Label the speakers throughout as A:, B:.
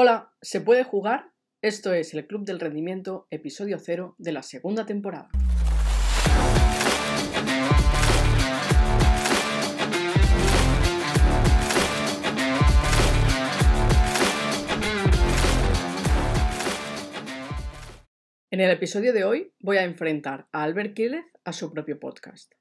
A: Hola, ¿se puede jugar? Esto es el Club del Rendimiento, episodio 0 de la segunda temporada. En el episodio de hoy voy a enfrentar a Albert Quílez a su propio podcast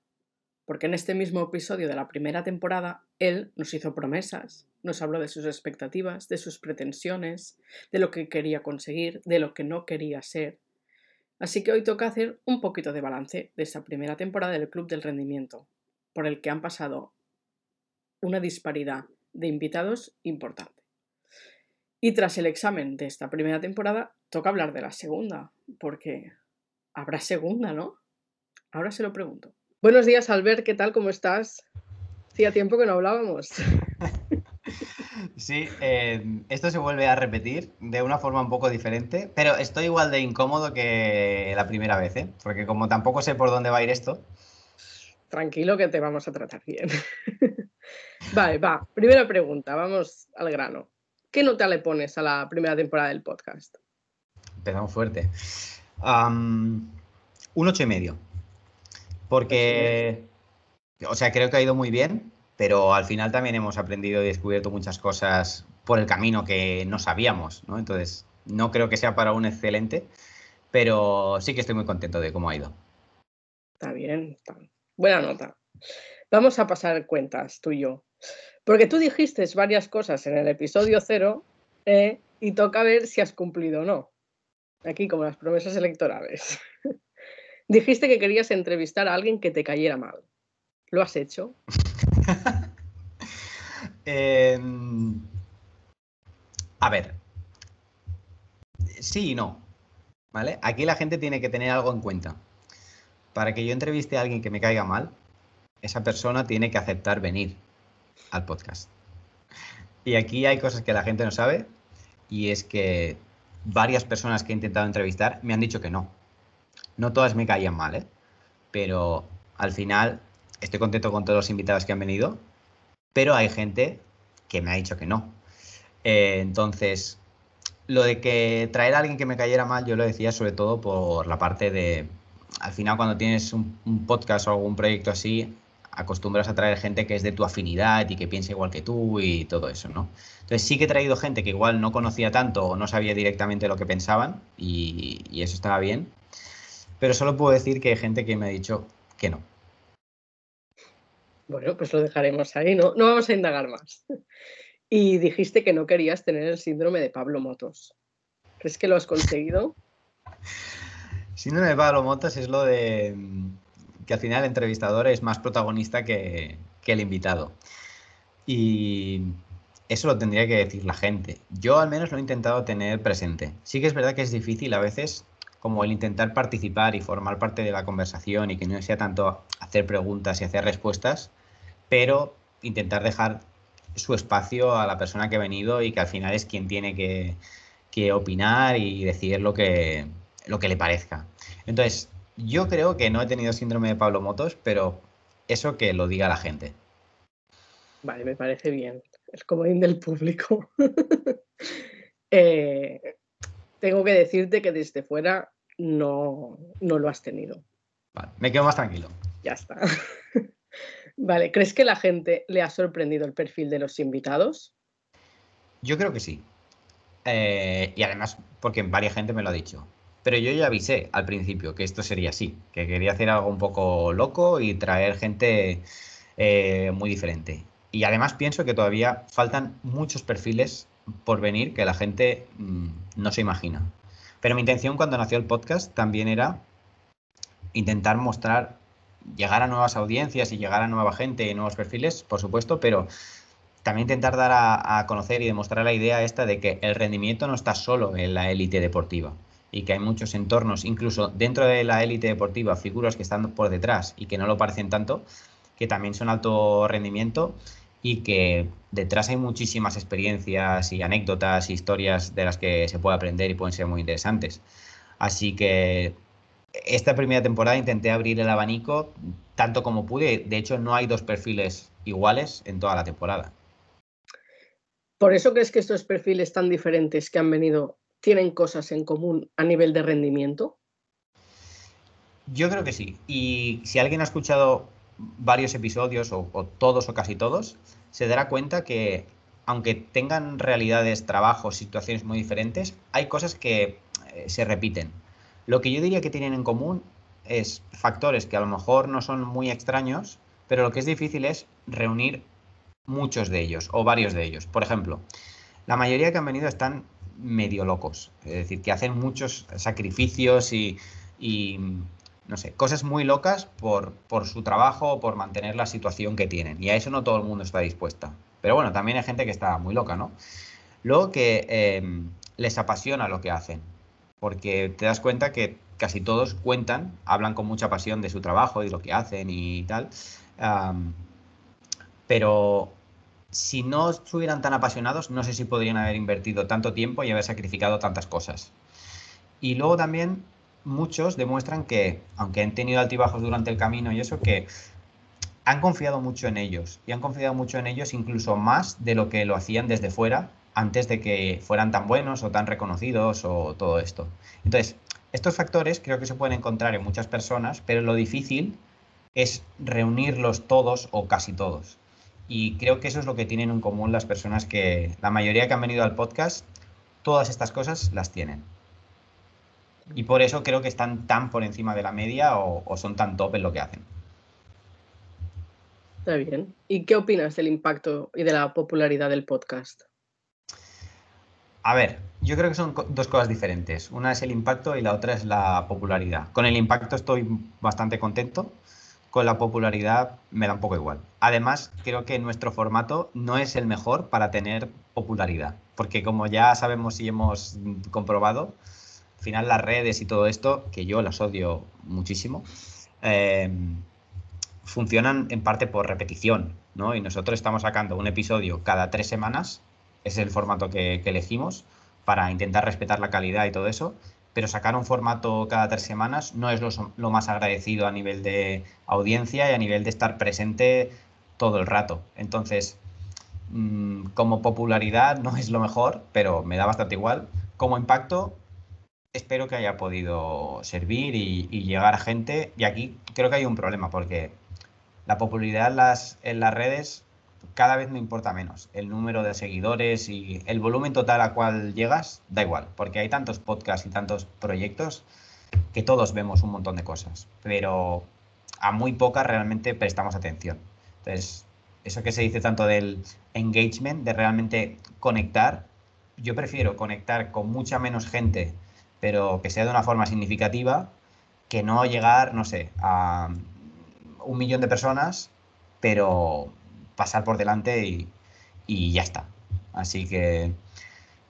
A: porque en este mismo episodio de la primera temporada él nos hizo promesas, nos habló de sus expectativas, de sus pretensiones, de lo que quería conseguir, de lo que no quería ser. Así que hoy toca hacer un poquito de balance de esta primera temporada del Club del Rendimiento, por el que han pasado una disparidad de invitados importante. Y tras el examen de esta primera temporada, toca hablar de la segunda, porque habrá segunda, ¿no? Ahora se lo pregunto. Buenos días, Albert, ¿qué tal? ¿Cómo estás? Hacía tiempo que no hablábamos.
B: Sí, eh, esto se vuelve a repetir de una forma un poco diferente, pero estoy igual de incómodo que la primera vez, ¿eh? porque como tampoco sé por dónde va a ir esto.
A: Tranquilo que te vamos a tratar bien. vale, va. Primera pregunta, vamos al grano. ¿Qué nota le pones a la primera temporada del podcast?
B: Empezamos fuerte. un ocho y medio. Porque, o sea, creo que ha ido muy bien, pero al final también hemos aprendido y descubierto muchas cosas por el camino que no sabíamos, ¿no? Entonces, no creo que sea para un excelente, pero sí que estoy muy contento de cómo ha ido.
A: Está bien, buena nota. Vamos a pasar cuentas tú y yo. Porque tú dijiste varias cosas en el episodio cero eh, y toca ver si has cumplido o no. Aquí como las promesas electorales. Dijiste que querías entrevistar a alguien que te cayera mal. ¿Lo has hecho?
B: Em, a ver. Sí y no. ¿Vale? Aquí la gente tiene que tener algo en cuenta. Para que yo entreviste a alguien que me caiga mal, esa persona tiene que aceptar venir al podcast. Y aquí hay cosas que la gente no sabe y es que varias personas que he intentado entrevistar me han dicho que no. No todas me caían mal, ¿eh? Pero al final estoy contento con todos los invitados que han venido, pero hay gente que me ha dicho que no. Eh, entonces, lo de que traer a alguien que me cayera mal, yo lo decía sobre todo por la parte de, al final cuando tienes un, podcast o algún proyecto así, acostumbras a traer gente que es de tu afinidad y que piensa igual que tú y todo eso, ¿no? Entonces sí que he traído gente que igual no conocía tanto o no sabía directamente lo que pensaban y, y eso estaba bien, pero solo puedo decir que hay gente que me ha dicho que no.
A: Bueno, pues lo dejaremos ahí, no, no vamos a indagar más. Y dijiste que no querías tener el síndrome de Pablo Motos. ¿Crees que lo has conseguido?
B: Síndrome de Pablo Motos es lo de que al final el entrevistador es más protagonista que, que el invitado. Y eso lo tendría que decir la gente. Yo al menos lo he intentado tener presente. Sí que es verdad que es difícil a veces como el intentar participar y formar parte de la conversación y que no sea tanto hacer preguntas y hacer respuestas, pero intentar dejar su espacio a la persona que ha venido y que al final es quien tiene que, opinar y decir lo que, lo que le parezca. Entonces, yo creo que no he tenido síndrome de Pablo Motos, pero eso que lo diga la gente.
A: Vale, me parece bien. Es comodín del público. eh, tengo que decirte que desde fuera no, no lo has tenido.
B: Vale, me quedo más tranquilo.
A: Ya está. vale, ¿crees que la gente le ha sorprendido el perfil de los invitados?
B: Yo creo que sí. Eh, y además, porque varias gente me lo ha dicho. Pero yo ya avisé al principio que esto sería así, que quería hacer algo un poco loco y traer gente eh, muy diferente. Y además pienso que todavía faltan muchos perfiles por venir que la gente mm, no se imagina. Pero mi intención cuando nació el podcast también era intentar mostrar, llegar a nuevas audiencias y llegar a nueva gente y nuevos perfiles, por supuesto, pero también intentar dar a, conocer y demostrar la idea esta de que el rendimiento no está solo en la élite deportiva y que hay muchos entornos, incluso dentro de la élite deportiva, figuras que están por detrás y que no lo parecen tanto, que también son alto rendimiento y que detrás hay muchísimas experiencias y anécdotas, historias de las que se puede aprender y pueden ser muy interesantes. Así que esta primera temporada intenté abrir el abanico tanto como pude. De hecho, no hay dos perfiles iguales en toda la temporada.
A: ¿Por eso crees que estos perfiles tan diferentes que han venido tienen cosas en común a nivel de rendimiento?
B: Yo creo que sí. Y si alguien ha escuchado varios episodios, o, todos o casi todos, se dará cuenta que aunque tengan realidades, trabajos, situaciones muy diferentes, hay cosas que eh, se repiten. Lo que yo diría que tienen en común es factores que a lo mejor no son muy extraños, pero lo que es difícil es reunir muchos de ellos o varios de ellos. Por ejemplo, la mayoría que han venido están medio locos, es decir, que hacen muchos sacrificios y, no sé, cosas muy locas por, por su trabajo o por mantener la situación que tienen. Y a eso no todo el mundo está dispuesta. Pero bueno, también hay gente que está muy loca, ¿no? Luego que eh, les apasiona lo que hacen, porque te das cuenta que casi todos cuentan, hablan con mucha pasión de su trabajo y lo que hacen y tal. pero si no estuvieran tan apasionados, no sé si podrían haber invertido tanto tiempo y haber sacrificado tantas cosas. Y luego también muchos demuestran que, aunque han tenido altibajos durante el camino y eso, que han confiado mucho en ellos. Y han confiado mucho en ellos incluso más de lo que lo hacían desde fuera antes de que fueran tan buenos o tan reconocidos o todo esto. Entonces, estos factores creo que se pueden encontrar en muchas personas, pero lo difícil es reunirlos todos o casi todos. Y creo que eso es lo que tienen en común las personas que, la mayoría que han venido al podcast, todas estas cosas las tienen. Y por eso creo que están tan por encima de la media o, son tan top en lo que hacen.
A: Está bien. ¿Y qué opinas del impacto y de la popularidad del podcast?
B: A ver, yo creo que son dos cosas diferentes. Una es el impacto y la otra es la popularidad. Con el impacto estoy bastante contento con la popularidad me da un poco igual. Además, creo que nuestro formato no es el mejor para tener popularidad, porque como ya sabemos y hemos comprobado, al final las redes y todo esto, que yo las odio muchísimo, eh, funcionan en parte por repetición, ¿no? Y nosotros estamos sacando un episodio cada tres semanas, es el formato que elegimos, para intentar respetar la calidad y todo eso, pero sacar un formato cada tres semanas no es lo, más agradecido a nivel de audiencia y a nivel de estar presente todo el rato. Entonces, mm, como popularidad no es lo mejor, pero me da bastante igual. Como impacto, espero que haya podido servir y, llegar a gente. Y aquí creo que hay un problema, porque la popularidad las, en las redes cada vez me importa menos. El número de seguidores y el volumen total a cual llegas, da igual, porque hay tantos podcasts y tantos proyectos que todos vemos un montón de cosas, pero a muy pocas realmente prestamos atención. Entonces, eso que se dice tanto del engagement, de realmente conectar, yo prefiero conectar con mucha menos gente, pero que sea de una forma significativa, que no llegar, no sé, a un millón de personas, pero pasar por delante y, ya está. Así que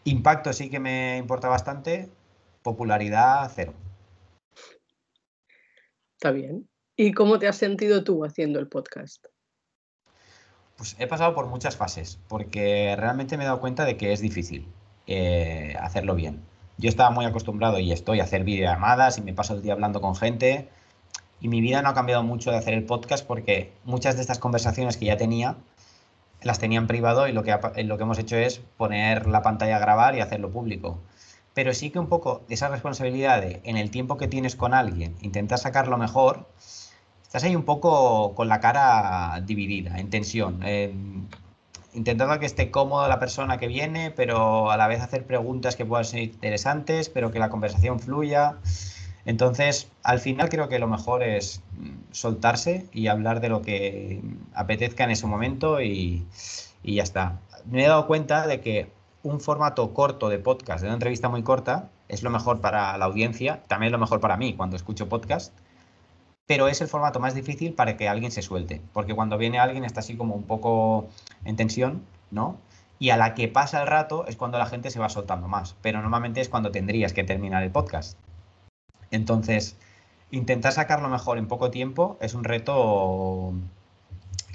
B: impacto sí que me importa bastante, popularidad cero.
A: Está bien. ¿Y cómo te has sentido tú haciendo el podcast?
B: Pues he pasado por muchas fases, porque realmente me he dado cuenta de que es difícil eh, hacerlo bien. Yo estaba muy acostumbrado y estoy a hacer videollamadas y me paso el día hablando con gente y mi vida no ha cambiado mucho de hacer el podcast porque muchas de estas conversaciones que ya tenía las tenía en privado y lo que, lo que hemos hecho es poner la pantalla a grabar y hacerlo público. Pero sí que un poco esa responsabilidad de en el tiempo que tienes con alguien, intentar sacarlo mejor, estás ahí un poco con la cara dividida, en tensión, intentando que esté cómoda la persona que viene, pero a la vez hacer preguntas que puedan ser interesantes, pero que la conversación fluya. Entonces, al final creo que lo mejor es mm, soltarse y hablar de lo que apetezca en ese momento y, ya está. Me he dado cuenta de que un formato corto de podcast, de una entrevista muy corta, es lo mejor para la audiencia, también es lo mejor para mí cuando escucho podcast, pero es el formato más difícil para que alguien se suelte, porque cuando viene alguien está así como un poco en tensión, ¿no? Y a la que pasa el rato es cuando la gente se va soltando más, pero normalmente es cuando tendrías que terminar el podcast. Entonces, intentar sacarlo mejor en poco tiempo es un reto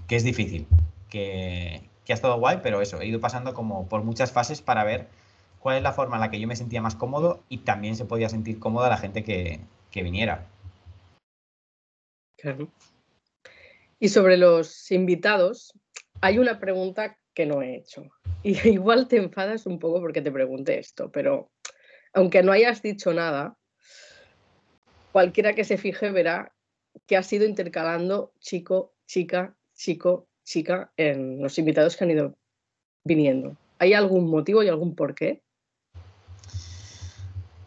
B: que es difícil, que, ha estado guay, pero eso, he ido pasando como por muchas fases para ver cuál es la forma en la que yo me sentía más cómodo y también se podía sentir cómoda la gente que, que viniera.
A: Claro. Y sobre los invitados, hay una pregunta que no he hecho. Y igual te enfadas un poco porque te pregunté esto, pero aunque no hayas dicho nada, cualquiera que se fije verá que has ido intercalando chico, chica, chico, chica en los invitados que han ido viniendo. ¿Hay algún motivo y algún porqué?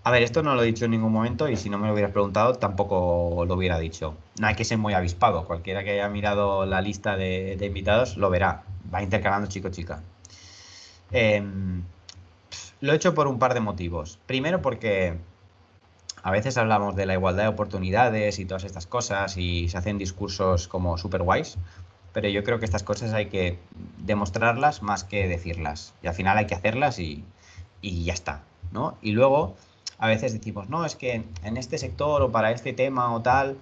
B: A ver, esto no lo he dicho en ningún momento y si no me lo hubieras preguntado tampoco lo hubiera dicho. No hay que ser muy avispado. Cualquiera que haya mirado la lista de, invitados lo verá. Va intercalando chico-chica. Em, lo he hecho por un par de motivos. Primero porque a veces hablamos de la igualdad de oportunidades y todas estas cosas y se hacen discursos como super guays, pero yo creo que estas cosas hay que demostrarlas más que decirlas. Y al final hay que hacerlas y, y ya está. ¿no? Y luego a veces decimos, no, es que en este sector o para este tema o tal,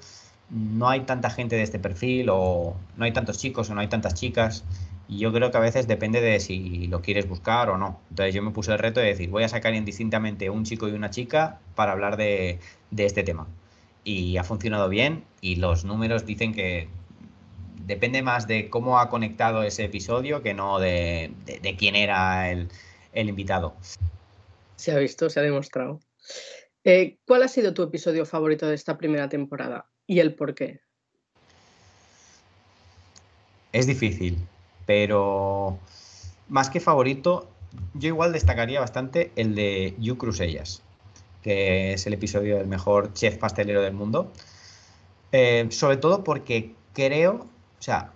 B: no hay tanta gente de este perfil o no hay tantos chicos o no hay tantas chicas. Y yo creo que a veces depende de si lo quieres buscar o no. Entonces yo me puse el reto de decir, voy a sacar indistintamente un chico y una chica para hablar de, este tema. Y ha funcionado bien y los números dicen que depende más de cómo ha conectado ese episodio que no de, quién era el, el invitado.
A: Se ha visto, se ha demostrado. Eh, ¿Cuál ha sido tu episodio favorito de esta primera temporada y el por qué?
B: Es difícil, pero más que favorito, yo igual destacaría bastante el de You Crusellas, que es el episodio del mejor chef pastelero del mundo. Eh, sobre todo porque creo, o sea,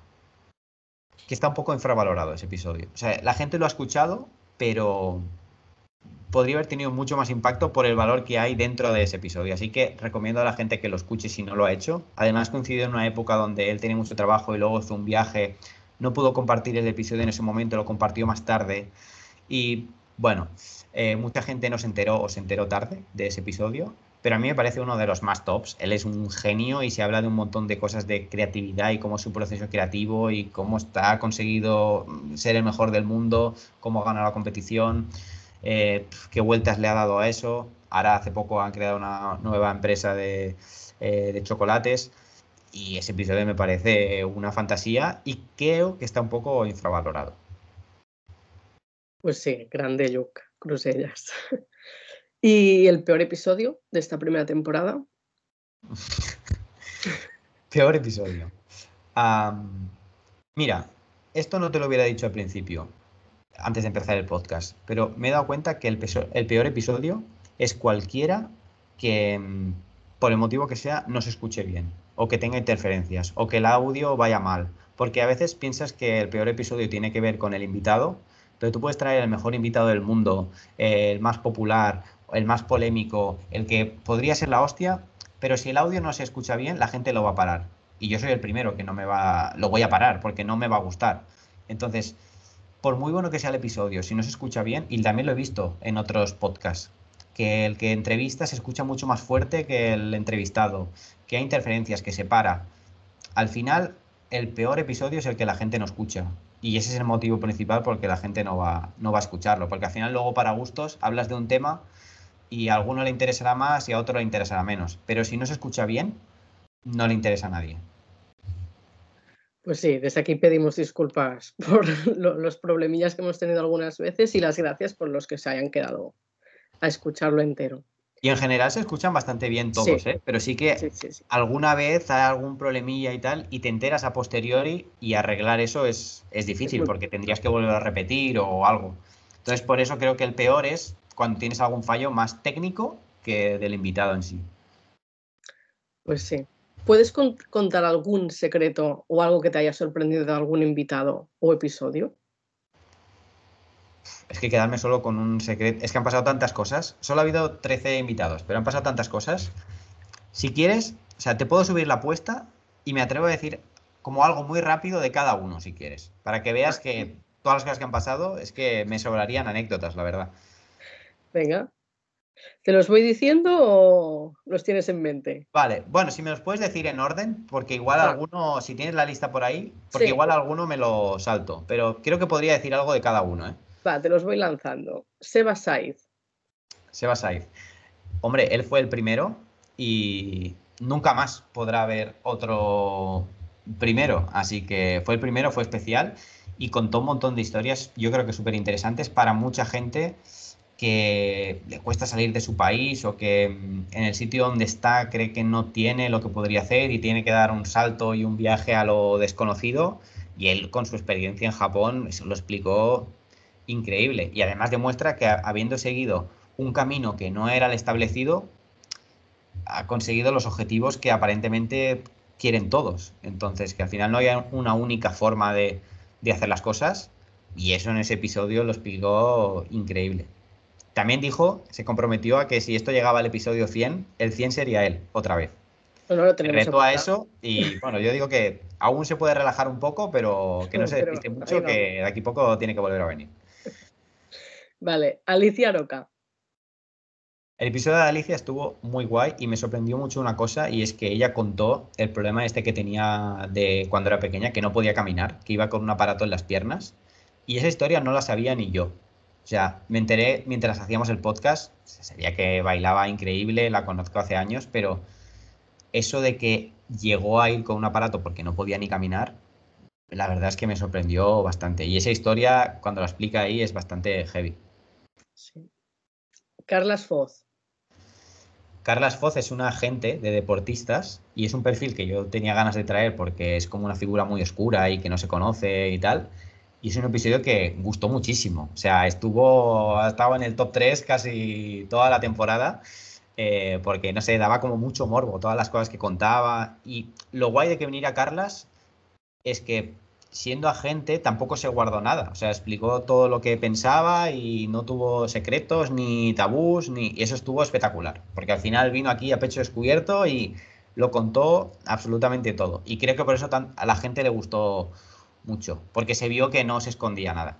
B: que está un poco infravalorado ese episodio. O sea, la gente lo ha escuchado, pero podría haber tenido mucho más impacto por el valor que hay dentro de ese episodio. Así que recomiendo a la gente que lo escuche si no lo ha hecho. Además coincide en una época donde él tenía mucho trabajo y luego hizo un viaje. No pudo compartir el episodio en ese momento, lo compartió más tarde. Y bueno, eh, mucha gente no se enteró o se enteró tarde de ese episodio, pero a mí me parece uno de los más tops. Él es un genio y se habla de un montón de cosas de creatividad y cómo su proceso creativo y cómo está ha conseguido ser el mejor del mundo, cómo gana la competición. Eh, qué vueltas le ha dado a eso. Ahora hace poco han creado una nueva empresa de, eh, chocolates y ese episodio me parece una fantasía y creo que está un poco infravalorado.
A: Pues sí, grande Luke, Crusellas. ¿Y el peor episodio de esta primera temporada?
B: peor episodio. mira, esto no te lo hubiera dicho al principio, antes de empezar el podcast, pero me he dado cuenta que el, peor episodio es cualquiera que, mm, por el motivo que sea, no se escuche bien, o que tenga interferencias, o que el audio vaya mal, porque a veces piensas que el peor episodio tiene que ver con el invitado, pero tú puedes traer el mejor invitado del mundo, el más popular, el más polémico, el que podría ser la hostia, pero si el audio no se escucha bien, la gente lo va a parar. Y yo soy el primero que no me va, lo voy a parar porque no me va a gustar. Entonces, por muy bueno que sea el episodio, si no se escucha bien, y también lo he visto en otros podcasts, que el que entrevista se escucha mucho más fuerte que el entrevistado, que hay interferencias, que se para. Al final, el peor episodio es el que la gente no escucha. Y ese es el motivo principal por el que la gente no va, no va a escucharlo. Porque al final, luego, para gustos, hablas de un tema y a alguno le interesará más y a otro le interesará menos. Pero si no se escucha bien, no le interesa a nadie.
A: Pues sí, desde aquí pedimos disculpas por los problemillas que hemos tenido algunas veces y las gracias por los que se hayan quedado a escucharlo entero.
B: Y en general se escuchan bastante bien todos, ¿eh? pero sí que alguna vez hay algún problemilla y tal y te enteras a posteriori y arreglar eso es, es difícil porque tendrías que volver a repetir o algo. Entonces por eso creo que el peor es cuando tienes algún fallo más técnico que del invitado en sí.
A: Pues sí. ¿Puedes contar algún secreto o algo que te haya sorprendido de algún invitado o episodio?
B: Es que quedarme solo con un secreto. Es que han pasado tantas cosas. Solo ha habido 13 invitados, pero han pasado tantas cosas. Si quieres, o sea, te puedo subir la apuesta y me atrevo a decir como algo muy rápido de cada uno, si quieres. Para que veas que todas las cosas que han pasado es que me sobrarían anécdotas, la verdad.
A: Venga. ¿Te los voy diciendo o los tienes en mente?
B: Vale, bueno, si me los puedes decir en orden, porque igual alguno, si tienes la lista por ahí, porque igual alguno me lo salto, pero creo que podría decir algo de cada uno, ¿eh?
A: Te los voy lanzando. Seba Saiz.
B: Seba Saiz. Hombre, él fue el primero y nunca más podrá haber otro primero, así que fue el primero, fue especial y contó un montón de historias, yo creo que súper interesantes para mucha gente que le cuesta salir de su país o que mm, en el sitio donde está cree que no tiene lo que podría hacer y tiene que dar un salto y un viaje a lo desconocido. Y él con su experiencia en Japón lo explicó increíble. Y además demuestra que habiendo seguido un camino que no era el establecido, ha conseguido los objetivos que aparentemente quieren todos. Entonces, que al final no hay una única forma de, de hacer las cosas. Y eso en ese episodio lo explicó increíble. También dijo, se comprometió a que si esto llegaba al episodio 100, el 100 sería él, otra vez.
A: Bueno, lo tenemos
B: Reto a eso y bueno, yo digo que aún se puede relajar un poco, pero que no se despiste mucho, que de aquí poco tiene que volver a venir.
A: Vale, Alicia Roca.
B: El episodio de Alicia estuvo muy guay y me sorprendió mucho una cosa y es que ella contó el problema este que tenía de cuando era pequeña, que no podía caminar, que iba con un aparato en las piernas y esa historia no la sabía ni yo. O sea, me enteré mientras hacíamos el podcast, sabía que bailaba increíble, la conozco hace años, pero eso de que llegó a ir con un aparato porque no podía ni caminar, la verdad es que me sorprendió bastante. Y esa historia, cuando la explica ahí, es bastante heavy.
A: Carlas Foz.
B: Carlas Foz es una agente de deportistas y es un perfil que yo tenía ganas de traer porque es como una figura muy oscura y que no se conoce y tal. Y es un episodio que gustó muchísimo. O sea, estuvo, estaba en el top 3 casi toda la temporada. Eh, porque no sé, daba como mucho morbo todas las cosas que contaba. Y lo guay de que viniera Carlas es que siendo agente tampoco se guardó nada. O sea, explicó todo lo que pensaba y no tuvo secretos ni tabús, ni y eso estuvo espectacular. Porque al final vino aquí a pecho descubierto y lo contó absolutamente todo. Y creo que por eso a la gente le gustó mucho, porque se vio que no se escondía nada.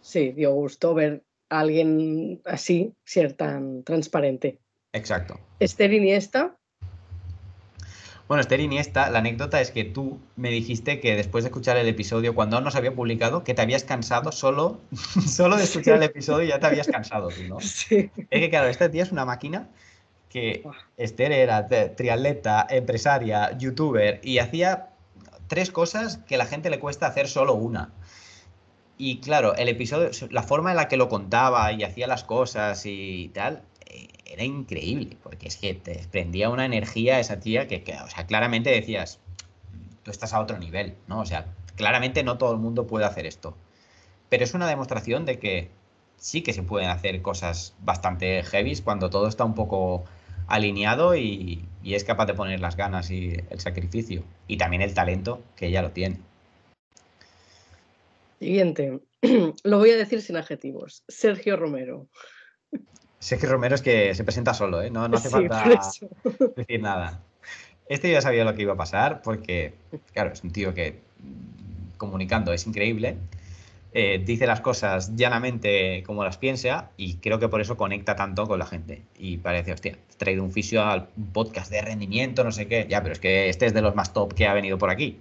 A: Sí, dio gusto ver a alguien así, ser tan transparente.
B: Exacto.
A: Esther Iniesta.
B: Bueno, Esther Iniesta, la anécdota es que tú me dijiste que después de escuchar el episodio, cuando aún no se había publicado, que te habías cansado solo, solo de escuchar el episodio ya te habías cansado tú, ¿no?
A: Sí.
B: Es que claro, esta tía es una máquina que Esther era triatleta, empresaria, youtuber y hacía tres cosas que a la gente le cuesta hacer solo una. Y claro, el episodio, la forma en la que lo contaba y hacía las cosas y tal, eh, era increíble, porque es que te desprendía una energía esa tía que, o sea, claramente decías, tú estás a otro nivel, ¿no? O sea, claramente no todo el mundo puede hacer esto. Pero es una demostración de que sí que se pueden hacer cosas bastante heavy cuando todo está un poco alineado y, es capaz de poner las ganas y el sacrificio. Y también el talento que ella lo tiene.
A: Siguiente. Lo voy a decir sin adjetivos. Sergio Romero.
B: Sergio Romero es que se presenta solo, ¿eh? No, no hace falta decir nada. Este ya sabía lo que iba a pasar porque, claro, es un tío que comunicando es increíble eh, dice las cosas llanamente como las piensa y creo que por eso conecta tanto con la gente. Y parece, hostia, he traído un fisio al podcast de rendimiento, no sé qué. Ya, pero es que este es de los más top que ha venido por aquí.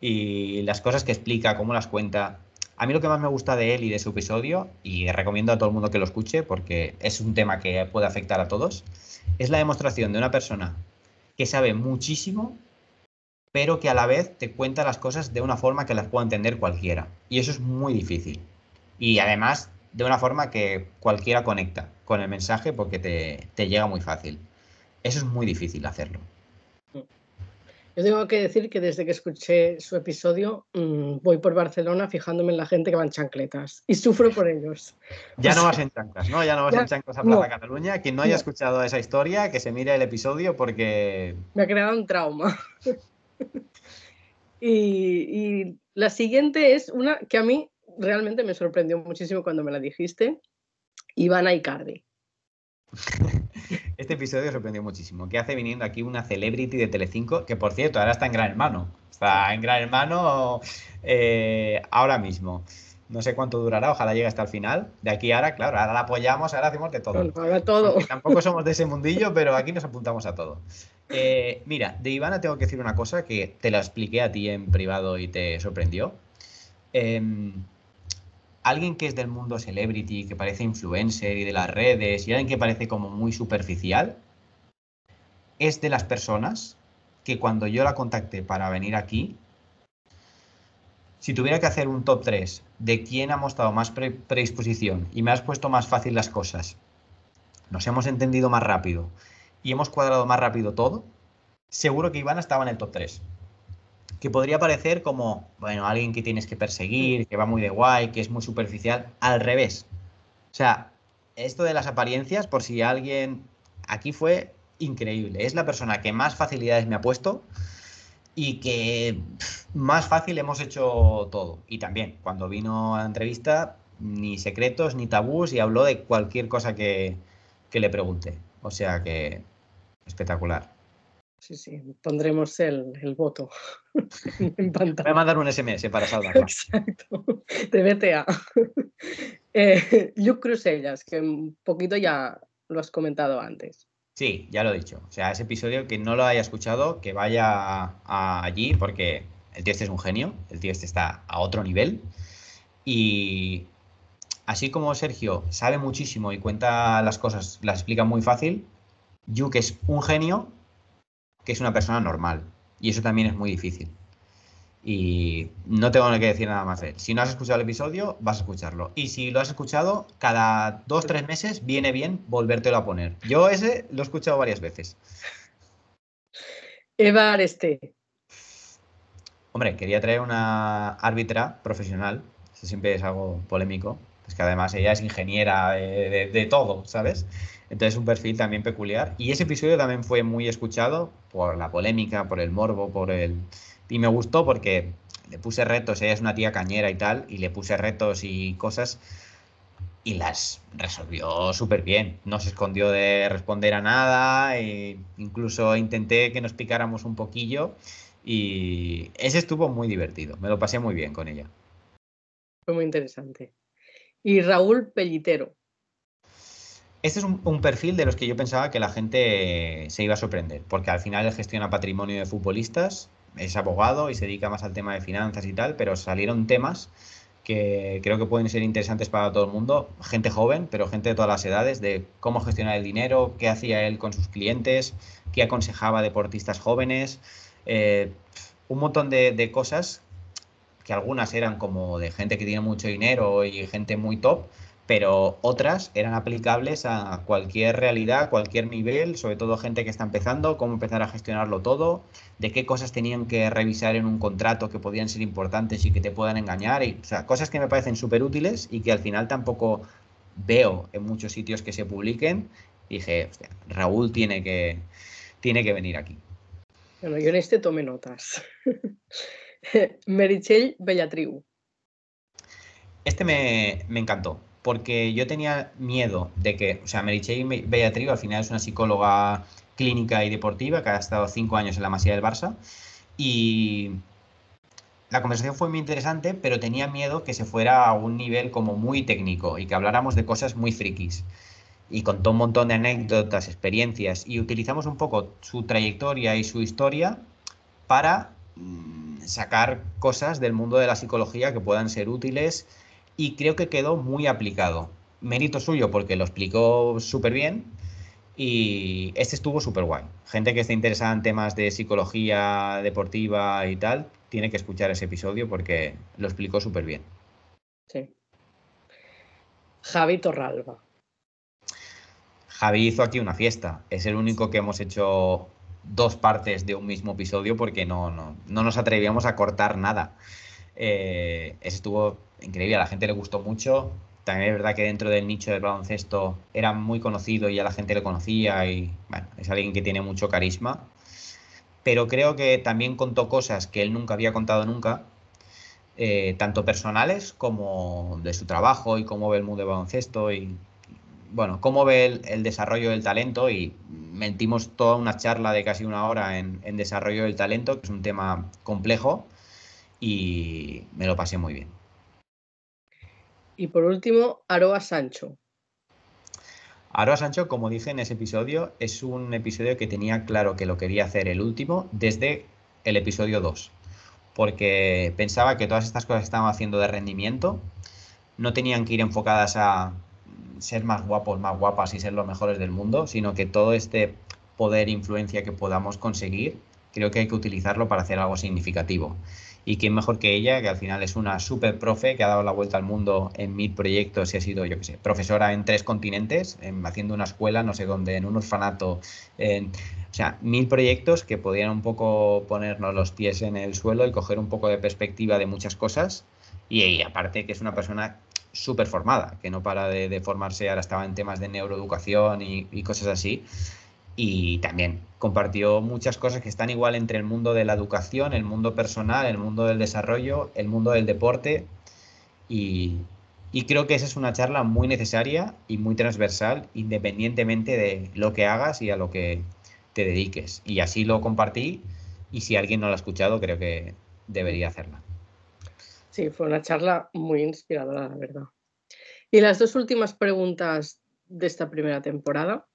B: Y las cosas que explica, cómo las cuenta. A mí lo que más me gusta de él y de su episodio, y recomiendo a todo el mundo que lo escuche porque es un tema que puede afectar a todos, es la demostración de una persona que sabe muchísimo pero que a la vez te cuenta las cosas de una forma que las pueda entender cualquiera. Y eso es muy difícil. Y además, de una forma que cualquiera conecta con el mensaje porque te, llega muy fácil. Eso es muy difícil hacerlo.
A: Yo tengo que decir que desde que escuché su episodio mm, voy por Barcelona fijándome en la gente que va en chancletas y sufro por ellos.
B: Ya no vas en chanclas, ¿no? Ya no vas en chanclas a Plaza Cataluña. Quien no haya escuchado esa historia, que se mire el episodio porque...
A: Me ha creado un trauma. y, la siguiente es una que a mí realmente me sorprendió muchísimo cuando me la dijiste, Ivana Icardi.
B: Este episodio sorprendió muchísimo. ¿Qué hace viniendo aquí una celebrity de Telecinco? Que por cierto, ahora está en Gran Hermano. Está en Gran Hermano eh, ahora mismo. No sé cuánto durará, ojalá llegue hasta el final. De aquí ahora, claro, ahora la apoyamos, ahora hacemos de todo.
A: todo.
B: tampoco somos de ese mundillo, pero aquí nos apuntamos a todo. Eh, mira, de Ivana tengo que decir una cosa que te la expliqué a ti en privado y te sorprendió. Em, alguien que es del mundo celebrity, que parece influencer y de las redes, y alguien que parece como muy superficial, es de las personas que cuando yo la contacté para venir aquí, si tuviera que hacer un top 3 de quién ha mostrado más predisposición y me has puesto más fácil las cosas, nos hemos entendido más rápido y hemos cuadrado más rápido todo, seguro que Ivana estaba en el top 3. Que podría parecer como, bueno, alguien que tienes que perseguir, que va muy de guay, que es muy superficial. Al revés. O sea, esto de las apariencias, por si alguien. Aquí fue increíble. Es la persona que más facilidades me ha puesto y que más fácil hemos hecho todo. Y también, cuando vino a la entrevista, ni secretos, ni tabús, y habló de cualquier cosa que, que le pregunte. O sea que espectacular.
A: Sí, sí, pondremos el, el voto
B: en pantalla. Voy a mandar un SMS para salvarla.
A: Exacto, de BTA. Eh, Luke Crusellas, que un poquito ya lo has comentado antes.
B: Sí, ya lo he dicho. O sea, ese episodio que no lo haya escuchado, que vaya allí, porque el tío este es un genio, el tío este está a otro nivel. Y así como Sergio sabe muchísimo y cuenta las cosas, las explica muy fácil, Luke es un genio que es una persona normal. Y eso también es muy difícil. Y no tengo que decir nada más de él. Si no has escuchado el episodio, vas a escucharlo. Y si lo has escuchado, cada dos, tres meses viene bien volvértelo a poner. Yo ese lo he escuchado varias veces.
A: Eva Areste.
B: Hombre, quería traer una árbitra profesional. Eso siempre es algo polémico. Es que además ella es ingeniera de, de todo, ¿sabes? Entonces un perfil también peculiar. Y ese episodio también fue muy escuchado por la polémica, por el morbo, por el y me gustó porque le puse retos, ella es una tía cañera y tal, y le puse retos y cosas y las resolvió súper bien. No se escondió de responder a nada, e incluso intenté que nos picáramos un poquillo y ese estuvo muy divertido, me lo pasé muy bien con ella.
A: Fue muy interesante. Y Raúl Pellitero.
B: Este es un, perfil de los que yo pensaba que la gente se iba a sorprender, porque al final él gestiona patrimonio de futbolistas, es abogado y se dedica más al tema de finanzas y tal, pero salieron temas que creo que pueden ser interesantes para todo el mundo, gente joven, pero gente de todas las edades, de cómo gestionar el dinero, qué hacía él con sus clientes, qué aconsejaba a deportistas jóvenes, eh, un montón de, de cosas que algunas eran como de gente que tiene mucho dinero y gente muy top, pero otras eran aplicables a cualquier realidad, cualquier nivel, sobre todo gente que está empezando, cómo empezar a gestionarlo todo, de qué cosas tenían que revisar en un contrato que podían ser importantes y que te puedan engañar, y, o sea, cosas que me parecen súper útiles y que al final tampoco veo en muchos sitios que se publiquen. dije, Raúl tiene que, tiene que venir aquí.
A: Bueno, yo en este tome notas. Merichel Bellatriu.
B: Este me, me encantó porque yo tenía miedo de que, o sea, Meritxell Beatriz al final es una psicóloga clínica y deportiva que ha estado cinco años en la Masía del Barça y la conversación fue muy interesante, pero tenía miedo que se fuera a un nivel como muy técnico y que habláramos de cosas muy frikis. Y contó un montón de anécdotas, experiencias y utilizamos un poco su trayectoria y su historia para mm, sacar cosas del mundo de la psicología que puedan ser útiles y creo que quedó muy aplicado. Mérito suyo porque lo explicó súper bien y este estuvo súper guay. Gente que esté interesada en temas de psicología deportiva y tal, tiene que escuchar ese episodio porque lo explicó súper bien.
A: Sí. Javi Torralba.
B: Javi hizo aquí una fiesta. Es el único que hemos hecho dos partes de un mismo episodio porque no, no, no nos atrevíamos a cortar nada. Eh, ese estuvo increíble, a la gente le gustó mucho. También es verdad que dentro del nicho del baloncesto era muy conocido y ya la gente le conocía y bueno, es alguien que tiene mucho carisma. Pero creo que también contó cosas que él nunca había contado nunca, eh, tanto personales como de su trabajo y cómo ve el mundo del baloncesto y bueno, cómo ve el, desarrollo del talento y mentimos toda una charla de casi una hora en desarrollo del talento, que es un tema complejo y me lo pasé muy bien.
A: Y por último, Aroa Sancho.
B: Aroa Sancho, como dije en ese episodio, es un episodio que tenía claro que lo quería hacer el último desde el episodio 2, porque pensaba que todas estas cosas que estaban haciendo de rendimiento no tenían que ir enfocadas a ser más guapos, más guapas y ser los mejores del mundo, sino que todo este poder e influencia que podamos conseguir, creo que hay que utilizarlo para hacer algo significativo. Y quién mejor que ella, que al final es una super profe que ha dado la vuelta al mundo en mil proyectos y ha sido, yo qué sé, profesora en tres continentes, haciendo una escuela, no sé dónde, en un orfanato, en, o sea, mil proyectos que podían un poco ponernos los pies en el suelo y coger un poco de perspectiva de muchas cosas. Y, aparte que es una persona súper formada, que no para de, formarse, ahora estaba en temas de neuroeducación y, y cosas así y también compartió muchas cosas que están igual entre el mundo de la educación, el mundo personal, el mundo del desarrollo, el mundo del deporte y, creo que esa es una charla muy necesaria y muy transversal independientemente de lo que hagas y a lo que te dediques. Y así lo compartí y si alguien no lo ha escuchado creo que debería hacerla.
A: Sí, fue una charla muy inspiradora, la verdad. Y las dos últimas preguntas de esta primera temporada.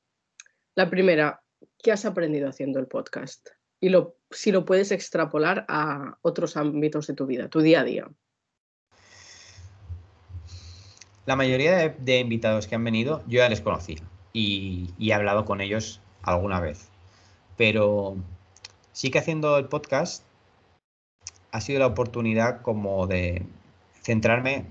A: La primera, ¿qué has aprendido haciendo el podcast? Y lo, si lo puedes extrapolar a otros ámbitos de tu vida, tu día a día.
B: La mayoría de, invitados que han venido yo ya les conocí y, y, he hablado con ellos alguna vez. Pero sí que haciendo el podcast ha sido la oportunidad como de centrarme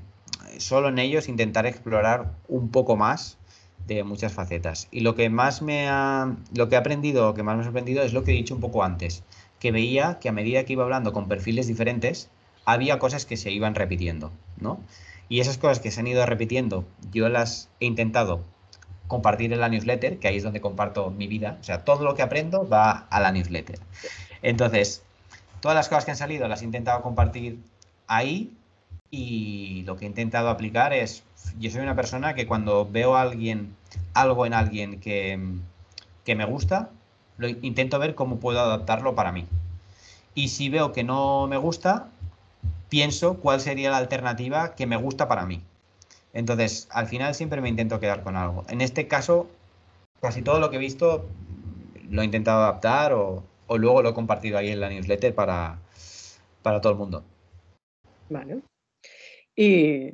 B: solo en ellos, intentar explorar un poco más de muchas facetas. Y lo que más me ha, lo que he aprendido, que más me ha sorprendido es lo que he dicho un poco antes, que veía que a medida que iba hablando con perfiles diferentes, había cosas que se iban repitiendo, ¿no? Y esas cosas que se han ido repitiendo, yo las he intentado compartir en la newsletter, que ahí es donde comparto mi vida. O sea, todo lo que aprendo va a la newsletter. Entonces, todas las cosas que han salido las he intentado compartir ahí y lo que he intentado aplicar es yo soy una persona que cuando veo a alguien, algo en alguien que, me gusta, lo intento ver cómo puedo adaptarlo para mí. Y si veo que no me gusta, pienso cuál sería la alternativa que me gusta para mí. Entonces, al final siempre me intento quedar con algo. En este caso, casi todo lo que he visto lo he intentado adaptar o, luego lo he compartido ahí en la newsletter para, para todo el mundo.
A: Vale. Y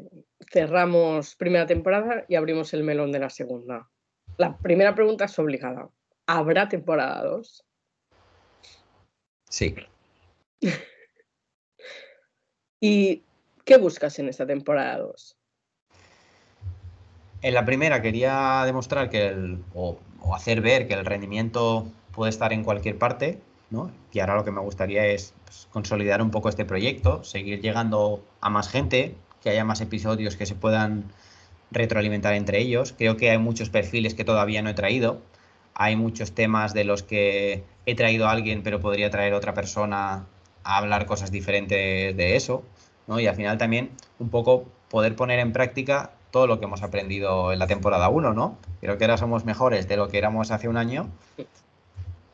A: cerramos primera temporada y abrimos el melón de la segunda. La primera pregunta es obligada. ¿Habrá temporada 2?
B: Sí.
A: ¿Y qué buscas en esta temporada 2?
B: En la primera quería demostrar que el, o, hacer ver que el rendimiento puede estar en cualquier parte, ¿no? Y ahora lo que me gustaría es pues, consolidar un poco este proyecto, seguir llegando a más gente, que haya más episodios que se puedan retroalimentar entre ellos. Creo que hay muchos perfiles que todavía no he traído. Hay muchos temas de los que he traído a alguien, pero podría traer otra persona a hablar cosas diferentes de eso. ¿no? Y al final también un poco poder poner en práctica todo lo que hemos aprendido en la temporada 1, ¿no? Creo que ahora somos mejores de lo que éramos hace un año.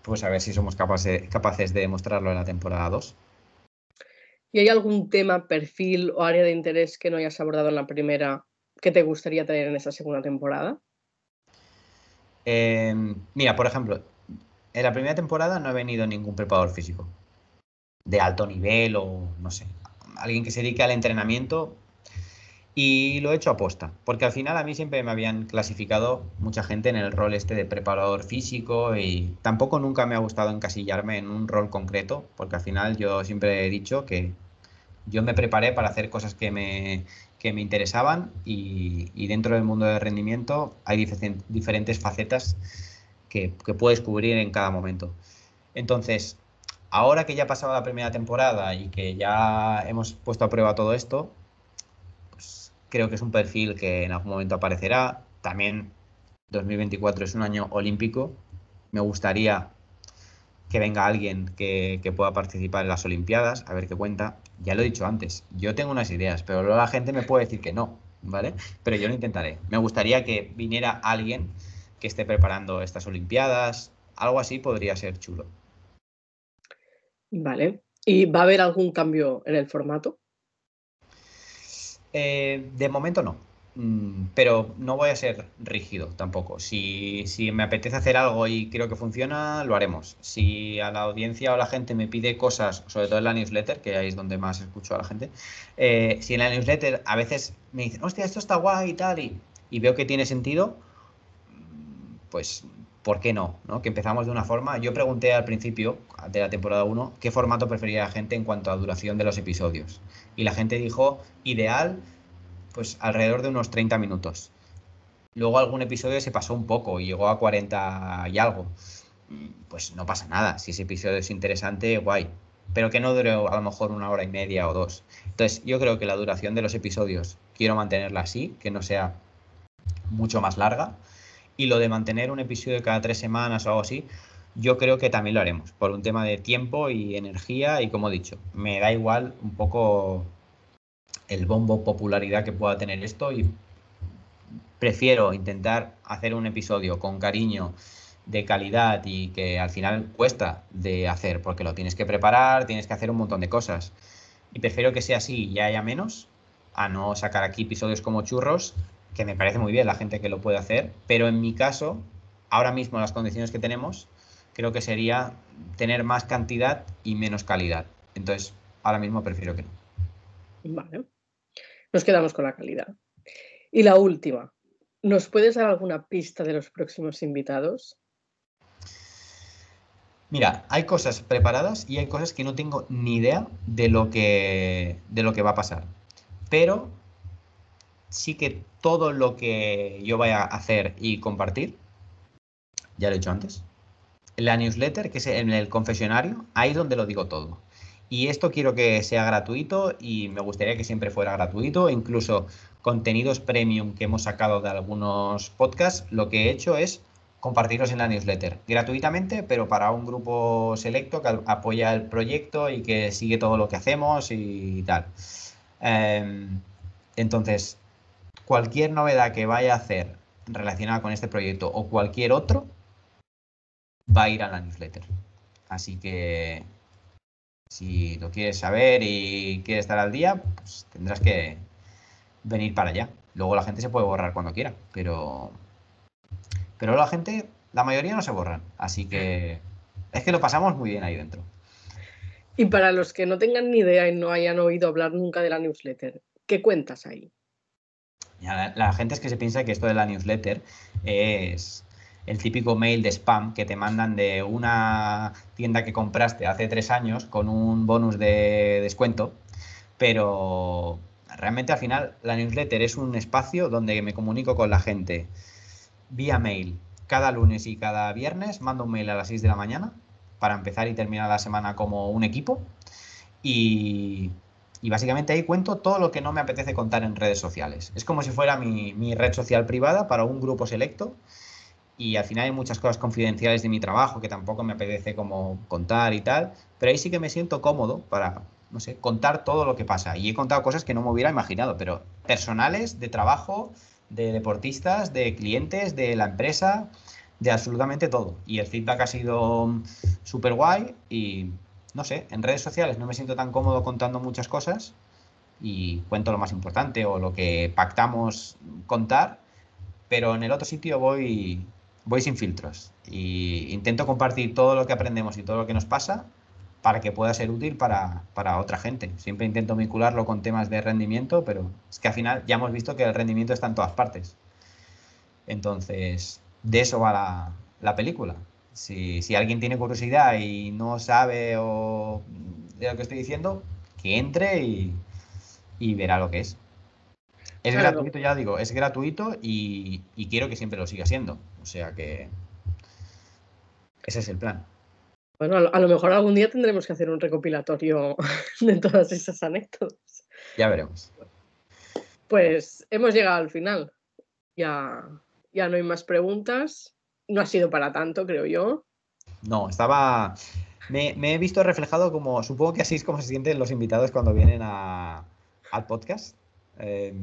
B: Pues a ver si somos capaces, capaces de mostrarlo en la temporada 2.
A: ¿Y hay algún tema, perfil o área de interés que no hayas abordado en la primera que te gustaría tener en esta segunda temporada?
B: Em, mira, por ejemplo, en la primera temporada no ha venido ningún preparador físico de alto nivel o no sé, alguien que se dedique al entrenamiento y lo he hecho aposta, porque al final a mí siempre me habían clasificado mucha gente en el rol este de preparador físico y tampoco nunca me ha gustado encasillarme en un rol concreto, porque al final yo siempre he dicho que yo me preparé para hacer cosas que me, me interesaban y, dentro del mundo del rendimiento hay diferentes facetas que, puedes cubrir en cada momento. Entonces, ahora que ya ha pasado la primera temporada y que ya hemos puesto a prueba todo esto, pues creo que es un perfil que en algún momento aparecerá. También 2024 es un año olímpico. Me gustaría que venga alguien que, que, pueda participar en las Olimpiadas, a ver qué cuenta. Ya lo he dicho antes, yo tengo unas ideas, pero luego la gente me puede decir que no, ¿vale? Pero yo lo intentaré. Me gustaría que viniera alguien que esté preparando estas Olimpiadas, algo así podría ser chulo.
A: Vale. ¿Y va a haber algún cambio en el formato?
B: Eh, de momento no. Mm, pero no voy a ser rígido tampoco. Si, me apetece hacer algo y creo que funciona, lo haremos. Si a la audiencia o la gente me pide cosas, sobre todo en la newsletter, que ahí es donde más escucho a la gente, eh, si en la newsletter a veces me dicen, hostia, esto está guay y tal, y, veo que tiene sentido, pues ¿por qué no? ¿no? Que empezamos de una forma. Yo pregunté al principio de la temporada 1 qué formato prefería la gente en cuanto a duración de los episodios. Y la gente dijo, ideal, pues alrededor de unos 30 minutos. Luego algún episodio se pasó un poco y llegó a 40 y algo. Pues no pasa nada. Si ese episodio es interesante, guay. Pero que no dure a lo mejor una hora y media o dos. Entonces, yo creo que la duración de los episodios quiero mantenerla así, que no sea mucho más larga y lo de mantener un episodio cada tres semanas o algo así, yo creo que también lo haremos, por un tema de tiempo y energía y como he dicho, me da igual un poco el bombo popularidad que pueda tener esto y prefiero intentar hacer un episodio con cariño, de calidad y que al final cuesta de hacer porque lo tienes que preparar, tienes que hacer un montón de cosas. Y prefiero que sea así y haya menos a no sacar aquí episodios como churros que me parece muy bien la gente que lo puede hacer, pero en mi caso, ahora mismo las condiciones que tenemos, creo que sería tener más cantidad y menos calidad. Entonces, ahora mismo prefiero que no.
A: Vale. Nos quedamos con la calidad. Y la última, ¿nos puedes dar alguna pista de los próximos invitados?
B: Mira, hay cosas preparadas y hay cosas que no tengo ni idea de lo que, de lo que va a pasar. Pero sí que todo lo que yo vaya a hacer y compartir, ya lo he hecho antes, la newsletter, que es en el confesionario, ahí es donde lo digo todo. Y esto quiero que sea gratuito y me gustaría que siempre fuera gratuito. Incluso contenidos premium que hemos sacado de algunos podcasts, lo que he hecho es compartirlos en la newsletter gratuitamente, pero para un grupo selecto que apoya el proyecto y que sigue todo lo que hacemos y tal. Em, entonces, cualquier novedad que vaya a hacer relacionada con este proyecto o cualquier otro va a ir a la newsletter. Así que si lo quieres saber y quieres estar al día, pues tendrás que venir para allá. Luego la gente se puede borrar cuando quiera, pero pero la gente, la mayoría no se borran. Así que es que lo pasamos muy bien ahí dentro.
A: Y para los que no tengan ni idea y no hayan oído hablar nunca de la newsletter, ¿qué cuentas ahí?
B: La, gente es que se piensa que esto de la newsletter es el típico mail de spam que te mandan de una tienda que compraste hace tres años con un bonus de descuento, pero realmente al final la newsletter es un espacio donde me comunico con la gente vía mail cada lunes y cada viernes, mando un mail a las 6 de la mañana para empezar y terminar la semana como un equipo y y básicamente ahí cuento todo lo que no me apetece contar en redes sociales. Es como si fuera mi, red social privada para un grupo selecto. Y al final hay muchas cosas confidenciales de mi trabajo que tampoco me apetece como contar y tal. Pero ahí sí que me siento cómodo para, no sé, contar todo lo que pasa. Y he contado cosas que no me hubiera imaginado, pero personales, de trabajo, de deportistas, de clientes, de la empresa, de absolutamente todo. Y el feedback ha sido súper guay y no sé, en redes sociales no me siento tan cómodo contando muchas cosas y cuento lo más importante o lo que pactamos contar, pero en el otro sitio voy, voy sin filtros y intento compartir todo lo que aprendemos y todo lo que nos pasa para que pueda ser útil para, otra gente. Siempre intento vincularlo con temas de rendimiento, pero es que al final ya hemos visto que el rendimiento está en todas partes. Entonces, de eso va la, la película. Si, si, alguien tiene curiosidad y no sabe o de lo que estoy diciendo, que entre y, verá lo que es. Es gratuito, ya digo, es gratuito y, quiero que siempre lo siga siendo. O sea que ese es el plan.
A: Bueno, a lo, mejor algún día tendremos que hacer un recopilatorio de todas esas anécdotas.
B: Ya veremos.
A: Pues hemos llegado al final. Ya, ya no hay más preguntas no ha sido para tanto, creo yo.
B: No, estaba. Me, he visto reflejado como. Supongo que así es como se sienten los invitados cuando vienen a, al podcast. Eh,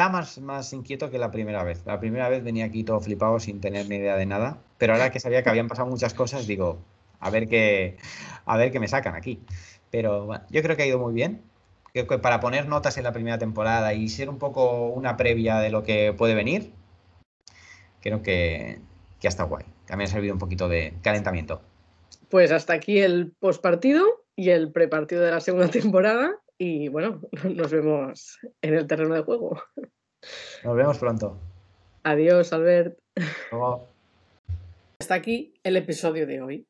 B: está más, más inquieto que la primera vez. La primera vez venía aquí todo flipado sin tener ni idea de nada. Pero ahora que sabía que habían pasado muchas cosas, digo, a ver qué, a ver qué me sacan aquí. Pero bueno, yo creo que ha ido muy bien. Creo que para poner notas en la primera temporada y ser un poco una previa de lo que puede venir, creo que, que ha estado guay. También ha servido un poquito de calentamiento.
A: Pues hasta aquí el postpartido y el prepartido de la segunda temporada. Y bueno, nos vemos en el terreno de juego.
B: Nos vemos pronto.
A: Adiós, Albert. hasta aquí el episodio de hoy,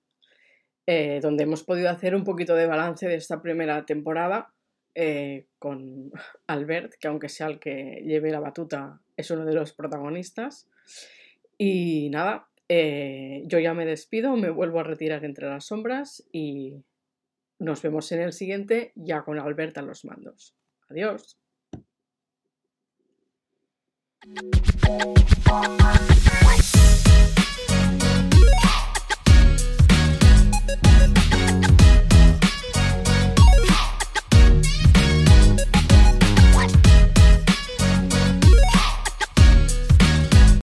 A: eh, donde hemos podido hacer un poquito de balance de esta primera temporada eh, con Albert, que aunque sea el que lleve la batuta, es uno de los protagonistas. Y nada, eh, yo ya me despido, me vuelvo a retirar entre las sombras y nos vemos en el siguiente ya con Albert a los mandos. Adiós.